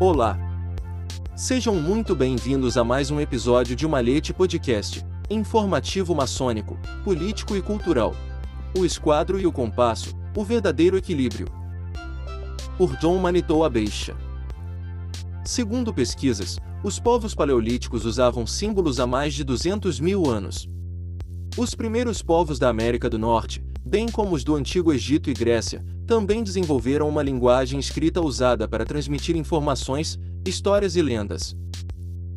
Olá! Sejam muito bem-vindos a mais um episódio de Malhete Podcast, informativo maçônico, político e cultural. O esquadro e o compasso, o verdadeiro equilíbrio. Por John Manitou Abeixa. Segundo pesquisas, os povos paleolíticos usavam símbolos há mais de 200 mil anos. Os primeiros povos da América do Norte, bem como os do Antigo Egito e Grécia, também desenvolveram uma linguagem escrita usada para transmitir informações, histórias e lendas.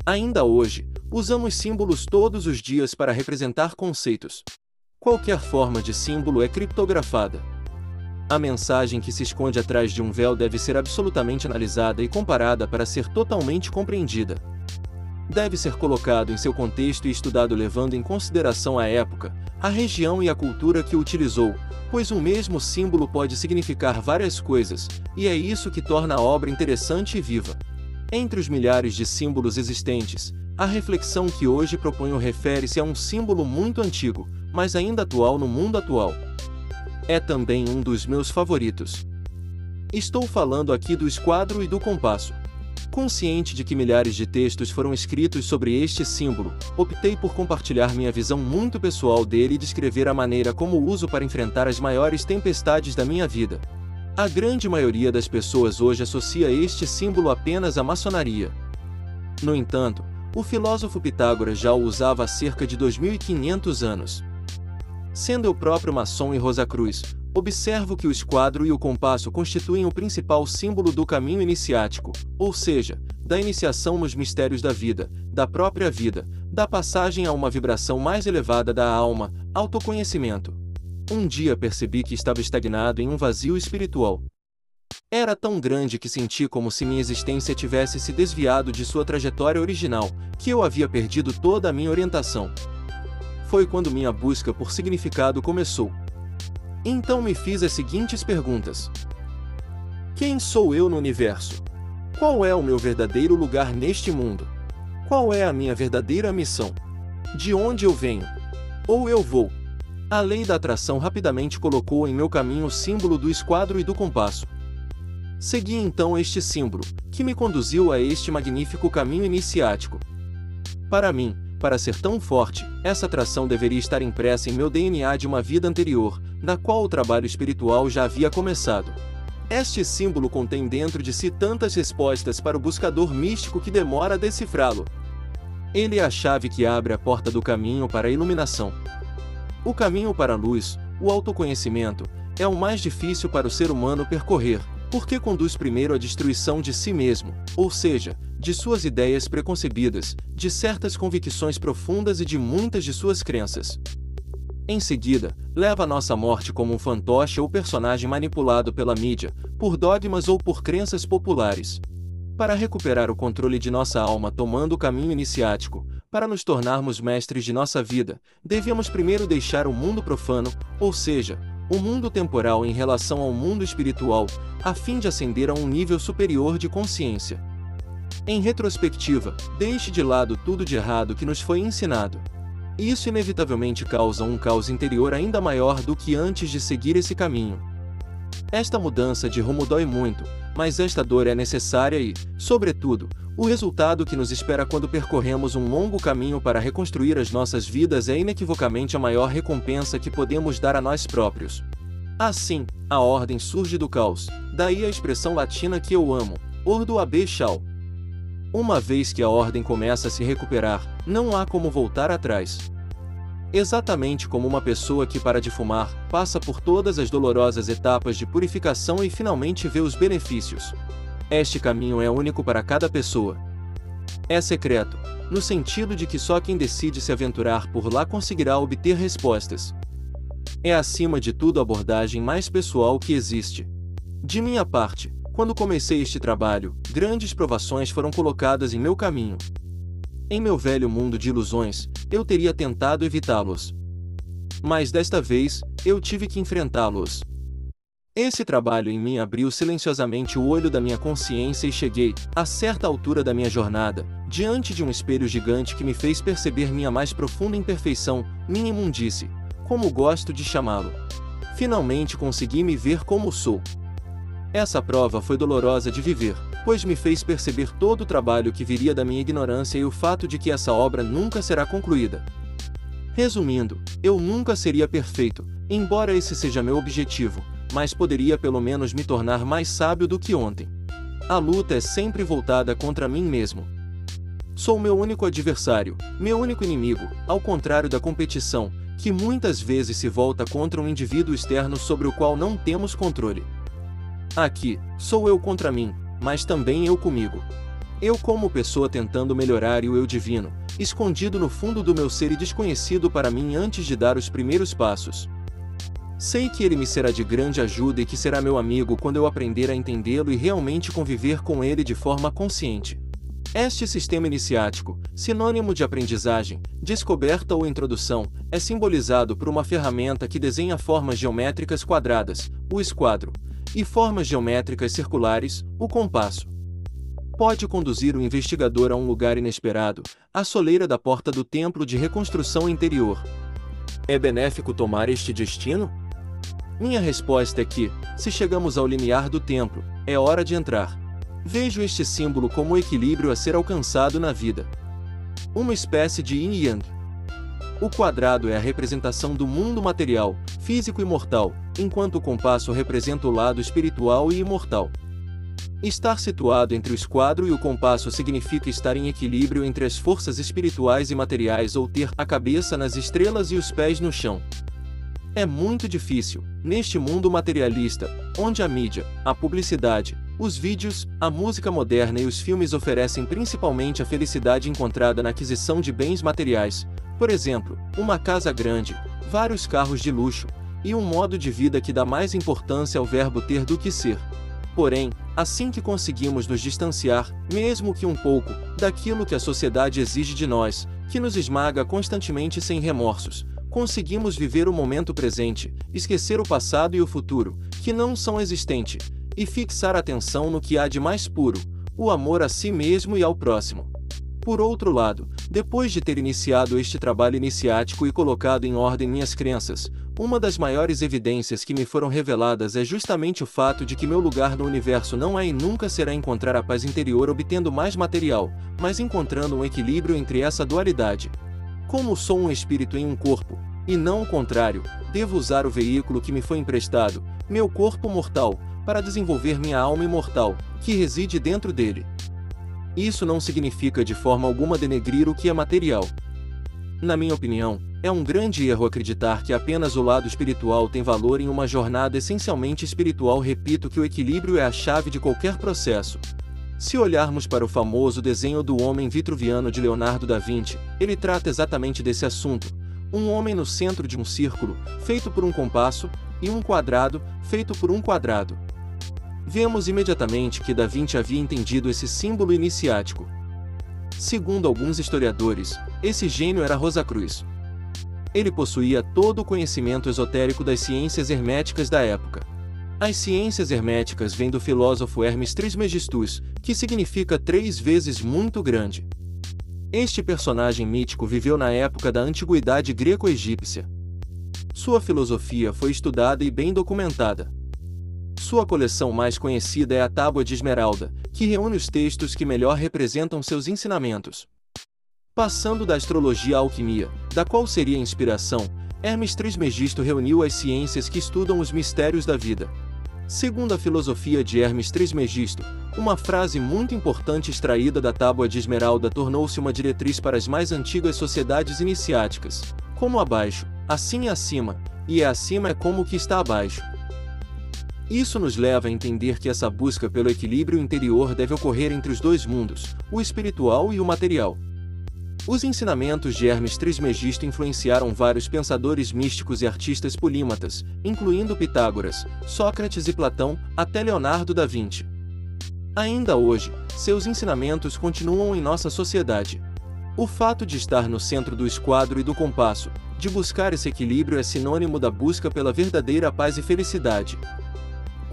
Ainda hoje, usamos símbolos todos os dias para representar conceitos. Qualquer forma de símbolo é criptografada. A mensagem que se esconde atrás de um véu deve ser absolutamente analisada e comparada para ser totalmente compreendida. Deve ser colocado em seu contexto e estudado levando em consideração a época, a região e a cultura que o utilizou, pois um mesmo símbolo pode significar várias coisas, e é isso que torna a obra interessante e viva. Entre os milhares de símbolos existentes, a reflexão que hoje proponho refere-se a um símbolo muito antigo, mas ainda atual no mundo atual. É também um dos meus favoritos. Estou falando aqui do esquadro e do compasso. Consciente de que milhares de textos foram escritos sobre este símbolo, optei por compartilhar minha visão muito pessoal dele e descrever a maneira como uso para enfrentar as maiores tempestades da minha vida. A grande maioria das pessoas hoje associa este símbolo apenas à maçonaria. No entanto, o filósofo Pitágoras já o usava há cerca de 2500 anos. Sendo eu próprio maçom e Rosacruz, observo que o esquadro e o compasso constituem o principal símbolo do caminho iniciático, ou seja, da iniciação nos mistérios da vida, da própria vida, da passagem a uma vibração mais elevada da alma, autoconhecimento. Um dia percebi que estava estagnado em um vazio espiritual. Era tão grande que senti como se minha existência tivesse se desviado de sua trajetória original, que eu havia perdido toda a minha orientação. Foi quando minha busca por significado começou. Então me fiz as seguintes perguntas: Quem sou eu no universo? Qual é o meu verdadeiro lugar neste mundo? Qual é a minha verdadeira missão? De onde eu venho? Ou eu vou? A lei da atração rapidamente colocou em meu caminho o símbolo do esquadro e do compasso. Segui então este símbolo, que me conduziu a este magnífico caminho iniciático. Para mim, para ser tão forte, essa atração deveria estar impressa em meu DNA de uma vida anterior, na qual o trabalho espiritual já havia começado. Este símbolo contém dentro de si tantas respostas para o buscador místico que demora a decifrá-lo. Ele é a chave que abre a porta do caminho para a iluminação. O caminho para a luz, o autoconhecimento, é o mais difícil para o ser humano percorrer, porque conduz primeiro à destruição de si mesmo, ou seja, de suas ideias preconcebidas, de certas convicções profundas e de muitas de suas crenças. Em seguida, leva a nossa morte como um fantoche ou personagem manipulado pela mídia, por dogmas ou por crenças populares. Para recuperar o controle de nossa alma tomando o caminho iniciático, para nos tornarmos mestres de nossa vida, devemos primeiro deixar o mundo profano, ou seja, o mundo temporal em relação ao mundo espiritual, a fim de ascender a um nível superior de consciência. Em retrospectiva, deixe de lado tudo de errado que nos foi ensinado. Isso inevitavelmente causa um caos interior ainda maior do que antes de seguir esse caminho. Esta mudança de rumo dói muito, mas esta dor é necessária e, sobretudo, o resultado que nos espera quando percorremos um longo caminho para reconstruir as nossas vidas é inequivocamente a maior recompensa que podemos dar a nós próprios. Assim, a ordem surge do caos, daí a expressão latina que eu amo, ordo abe chau. Uma vez que a ordem começa a se recuperar, não há como voltar atrás. Exatamente como uma pessoa que para de fumar, passa por todas as dolorosas etapas de purificação e finalmente vê os benefícios. Este caminho é único para cada pessoa. É secreto, no sentido de que só quem decide se aventurar por lá conseguirá obter respostas. É acima de tudo a abordagem mais pessoal que existe. De minha parte, quando comecei este trabalho, grandes provações foram colocadas em meu caminho. Em meu velho mundo de ilusões, eu teria tentado evitá-los. Mas desta vez, eu tive que enfrentá-los. Esse trabalho em mim abriu silenciosamente o olho da minha consciência e cheguei, a certa altura da minha jornada, diante de um espelho gigante que me fez perceber minha mais profunda imperfeição, minha imundice, como gosto de chamá-lo. Finalmente consegui me ver como sou. Essa prova foi dolorosa de viver, pois me fez perceber todo o trabalho que viria da minha ignorância e o fato de que essa obra nunca será concluída. Resumindo, eu nunca seria perfeito, embora esse seja meu objetivo, mas poderia pelo menos me tornar mais sábio do que ontem. A luta é sempre voltada contra mim mesmo. Sou meu único adversário, meu único inimigo, ao contrário da competição, que muitas vezes se volta contra um indivíduo externo sobre o qual não temos controle. Aqui, sou eu contra mim, mas também eu comigo. Eu como pessoa tentando melhorar e o eu divino, escondido no fundo do meu ser e desconhecido para mim antes de dar os primeiros passos. Sei que ele me será de grande ajuda e que será meu amigo quando eu aprender a entendê-lo e realmente conviver com ele de forma consciente. Este sistema iniciático, sinônimo de aprendizagem, descoberta ou introdução, é simbolizado por uma ferramenta que desenha formas geométricas quadradas, o esquadro, e formas geométricas circulares, o compasso pode conduzir o investigador a um lugar inesperado, a soleira da porta do templo de reconstrução interior. É benéfico tomar este destino? Minha resposta é que, se chegamos ao limiar do templo, é hora de entrar. Vejo este símbolo como o equilíbrio a ser alcançado na vida. Uma espécie de yin yang. O quadrado é a representação do mundo material, físico e mortal, enquanto o compasso representa o lado espiritual e imortal. Estar situado entre o esquadro e o compasso significa estar em equilíbrio entre as forças espirituais e materiais ou ter a cabeça nas estrelas e os pés no chão. É muito difícil, neste mundo materialista, onde a mídia, a publicidade, os vídeos, a música moderna e os filmes oferecem principalmente a felicidade encontrada na aquisição de bens materiais, por exemplo, uma casa grande, vários carros de luxo, e um modo de vida que dá mais importância ao verbo ter do que ser. Porém, assim que conseguimos nos distanciar, mesmo que um pouco, daquilo que a sociedade exige de nós, que nos esmaga constantemente sem remorsos, conseguimos viver o momento presente, esquecer o passado e o futuro, que não são existentes, e fixar atenção no que há de mais puro, o amor a si mesmo e ao próximo. Por outro lado, depois de ter iniciado este trabalho iniciático e colocado em ordem minhas crenças, uma das maiores evidências que me foram reveladas é justamente o fato de que meu lugar no universo não é e nunca será encontrar a paz interior obtendo mais material, mas encontrando um equilíbrio entre essa dualidade. Como sou um espírito em um corpo, e não o contrário, devo usar o veículo que me foi emprestado, meu corpo mortal, para desenvolver minha alma imortal, que reside dentro dele. Isso não significa de forma alguma denegrir o que é material. Na minha opinião, é um grande erro acreditar que apenas o lado espiritual tem valor em uma jornada essencialmente espiritual. Repito que o equilíbrio é a chave de qualquer processo. Se olharmos para o famoso desenho do homem vitruviano de Leonardo da Vinci, ele trata exatamente desse assunto. Um homem no centro de um círculo, feito por um compasso, e um quadrado, feito por um quadrado. Vemos imediatamente que Da Vinci havia entendido esse símbolo iniciático. Segundo alguns historiadores, esse gênio era Rosacruz. Ele possuía todo o conhecimento esotérico das ciências herméticas da época. As ciências herméticas vêm do filósofo Hermes Trismegistus, que significa três vezes muito grande. Este personagem mítico viveu na época da antiguidade greco-egípcia. Sua filosofia foi estudada e bem documentada. Sua coleção mais conhecida é a Tábua de Esmeralda, que reúne os textos que melhor representam seus ensinamentos. Passando da astrologia à alquimia, da qual seria a inspiração, Hermes Trismegisto reuniu as ciências que estudam os mistérios da vida. Segundo a filosofia de Hermes Trismegisto, uma frase muito importante extraída da Tábua de Esmeralda tornou-se uma diretriz para as mais antigas sociedades iniciáticas. Como abaixo, assim é acima, e é acima é como o que está abaixo. Isso nos leva a entender que essa busca pelo equilíbrio interior deve ocorrer entre os dois mundos, o espiritual e o material. Os ensinamentos de Hermes Trismegisto influenciaram vários pensadores místicos e artistas polímatas, incluindo Pitágoras, Sócrates e Platão, até Leonardo da Vinci. Ainda hoje, seus ensinamentos continuam em nossa sociedade. O fato de estar no centro do esquadro e do compasso, de buscar esse equilíbrio é sinônimo da busca pela verdadeira paz e felicidade.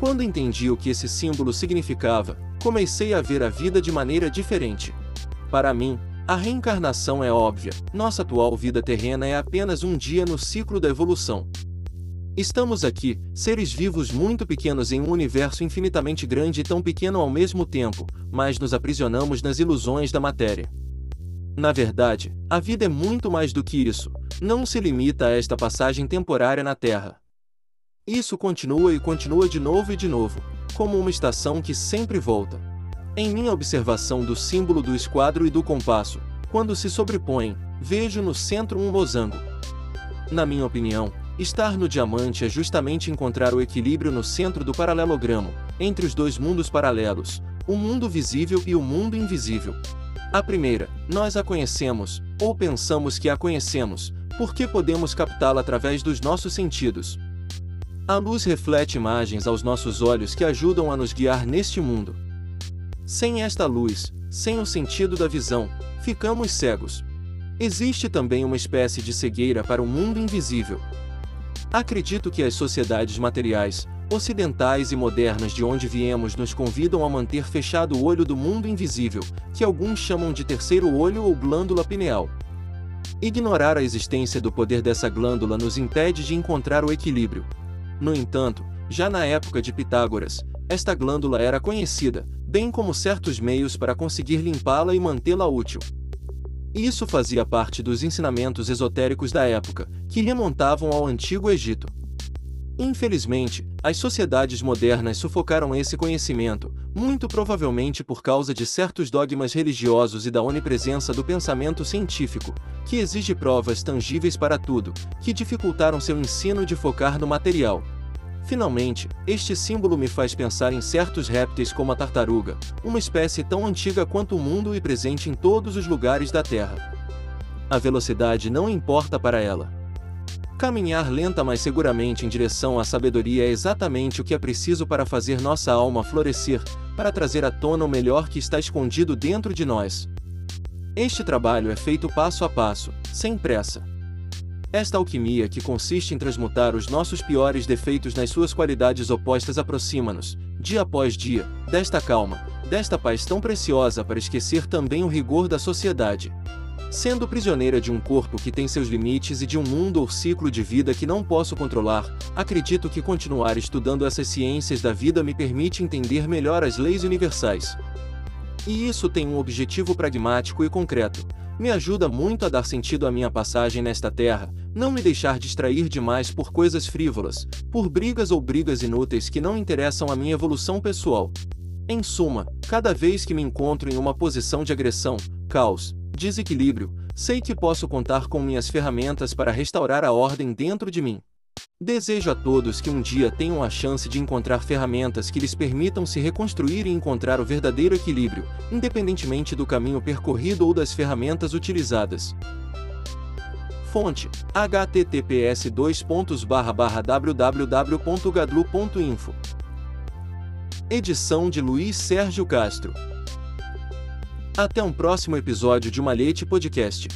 Quando entendi o que esse símbolo significava, comecei a ver a vida de maneira diferente. Para mim, a reencarnação é óbvia, nossa atual vida terrena é apenas um dia no ciclo da evolução. Estamos aqui, seres vivos muito pequenos em um universo infinitamente grande e tão pequeno ao mesmo tempo, mas nos aprisionamos nas ilusões da matéria. Na verdade, a vida é muito mais do que isso, não se limita a esta passagem temporária na Terra. Isso continua e continua de novo e de novo, como uma estação que sempre volta. Em minha observação do símbolo do esquadro e do compasso, quando se sobrepõem, vejo no centro um losango. Na minha opinião, estar no diamante é justamente encontrar o equilíbrio no centro do paralelogramo, entre os dois mundos paralelos, o mundo visível e o mundo invisível. A primeira, nós a conhecemos, ou pensamos que a conhecemos, porque podemos captá-la através dos nossos sentidos. A luz reflete imagens aos nossos olhos que ajudam a nos guiar neste mundo. Sem esta luz, sem o sentido da visão, ficamos cegos. Existe também uma espécie de cegueira para o mundo invisível. Acredito que as sociedades materiais, ocidentais e modernas de onde viemos nos convidam a manter fechado o olho do mundo invisível, que alguns chamam de terceiro olho ou glândula pineal. Ignorar a existência do poder dessa glândula nos impede de encontrar o equilíbrio. No entanto, já na época de Pitágoras, esta glândula era conhecida, bem como certos meios para conseguir limpá-la e mantê-la útil. Isso fazia parte dos ensinamentos esotéricos da época, que remontavam ao Antigo Egito. Infelizmente, as sociedades modernas sufocaram esse conhecimento, muito provavelmente por causa de certos dogmas religiosos e da onipresença do pensamento científico, que exige provas tangíveis para tudo, que dificultaram seu ensino de focar no material. Finalmente, este símbolo me faz pensar em certos répteis como a tartaruga, uma espécie tão antiga quanto o mundo e presente em todos os lugares da Terra. A velocidade não importa para ela. Caminhar lenta mas seguramente em direção à sabedoria é exatamente o que é preciso para fazer nossa alma florescer, para trazer à tona o melhor que está escondido dentro de nós. Este trabalho é feito passo a passo, sem pressa. Esta alquimia que consiste em transmutar os nossos piores defeitos nas suas qualidades opostas aproxima-nos, dia após dia, desta calma, desta paz tão preciosa para esquecer também o rigor da sociedade. Sendo prisioneira de um corpo que tem seus limites e de um mundo ou ciclo de vida que não posso controlar, acredito que continuar estudando essas ciências da vida me permite entender melhor as leis universais. E isso tem um objetivo pragmático e concreto, me ajuda muito a dar sentido à minha passagem nesta terra, não me deixar distrair demais por coisas frívolas, por brigas ou brigas inúteis que não interessam a minha evolução pessoal. Em suma, cada vez que me encontro em uma posição de agressão, caos, desequilíbrio, sei que posso contar com minhas ferramentas para restaurar a ordem dentro de mim. Desejo a todos que um dia tenham a chance de encontrar ferramentas que lhes permitam se reconstruir e encontrar o verdadeiro equilíbrio, independentemente do caminho percorrido ou das ferramentas utilizadas. Fonte: https www.gadlu.info Edição de Luiz Sérgio Castro. Até um próximo episódio de Malhete Podcast.